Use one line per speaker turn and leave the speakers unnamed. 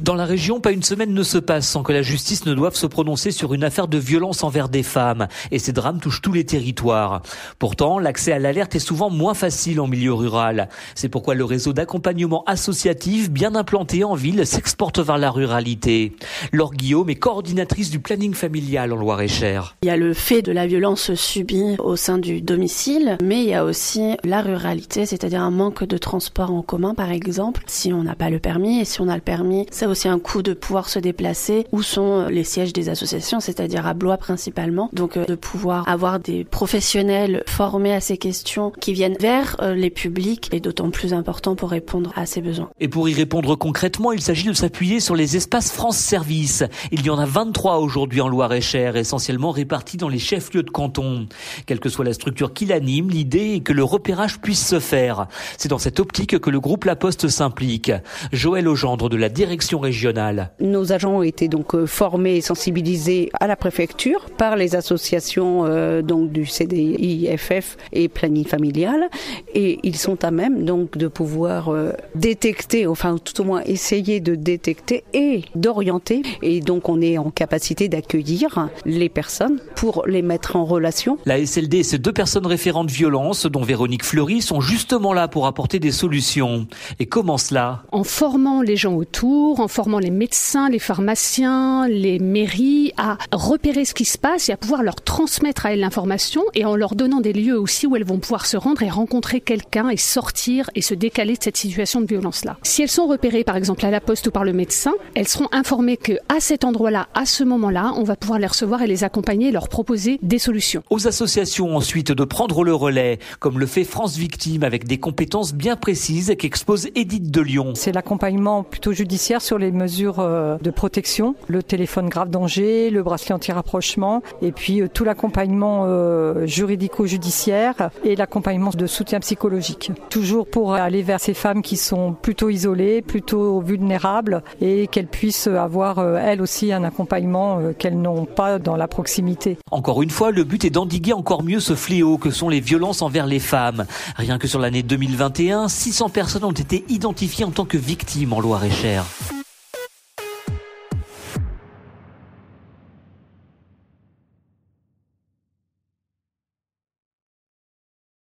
Dans la région, pas une semaine ne se passe sans que la justice ne doive se prononcer sur une affaire de violence envers des femmes. Et ces drames touchent tous les territoires. Pourtant, l'accès à l'alerte est souvent moins facile en milieu rural. C'est pourquoi le réseau d'accompagnement associatif, bien implanté en ville, s'exporte vers la ruralité. Laure Guillaume est coordinatrice du planning familial en Loire-et-Cher.
Il y a le fait de la violence subie au sein du domicile, mais il y a aussi la ruralité, c'est-à-dire un manque de transport en commun, par exemple. Si on n'a pas le permis, et si on a le permis, ça aussi un coût de pouvoir se déplacer. Où sont les sièges des associations, c'est-à-dire à Blois principalement. Donc euh, de pouvoir avoir des professionnels formés à ces questions qui viennent vers euh, les publics est d'autant plus important pour répondre à ces besoins.
Et pour y répondre concrètement, il s'agit de s'appuyer sur les espaces France Service. Il y en a 23 aujourd'hui en Loire-et-Cher, essentiellement répartis dans les chefs-lieux de canton. Quelle que soit la structure qui l'anime, l'idée est que le repérage puisse se faire. C'est dans cette optique que le groupe La Poste s'implique. Joël Augendre de la direction régionale.
Nos agents ont été donc euh, formés et sensibilisés à la préfecture par les associations euh, donc du CDIFF et Planning Familial et ils sont à même donc de pouvoir euh, détecter, enfin tout au moins essayer de détecter et d'orienter et donc on est en capacité d'accueillir les personnes pour les mettre en relation.
La SLD et ses deux personnes référentes de violence, dont Véronique Fleury, sont justement là pour apporter des solutions. Et comment cela?
En formant les gens autour, en formant les médecins, les pharmaciens, les mairies à repérer ce qui se passe et à pouvoir leur transmettre à elles l'information et en leur donnant des lieux aussi où elles vont pouvoir se rendre et rencontrer quelqu'un et sortir et se décaler de cette situation de violence-là. Si elles sont repérées par exemple à la poste ou par le médecin, elles seront informées que à cet endroit-là, à ce moment-là, on va pouvoir les recevoir et les accompagner et leur proposer des solutions.
Aux associations ensuite de prendre le relais, comme le fait France Victime avec des compétences bien précises qu'expose Edith de Lyon.
C'est l'accompagnement plutôt judiciaire sur les mesures euh, de protection, le téléphone grave danger, le bracelet anti-rapprochement et puis euh, tout l'accompagnement euh, juridico-judiciaire et l'accompagnement de soutien psychologique. Toujours pour aller vers ces femmes qui sont plutôt isolées, plutôt vulnérables et qu'elles puissent avoir elles aussi un accompagnement qu'elles n'ont pas dans la proximité.
Encore une fois, le but est d'endiguer encore mieux ce fléau que sont les violences envers les femmes. Rien que sur l'année 2021, 600 personnes ont été identifiées en tant que victimes en Loire-et-Cher.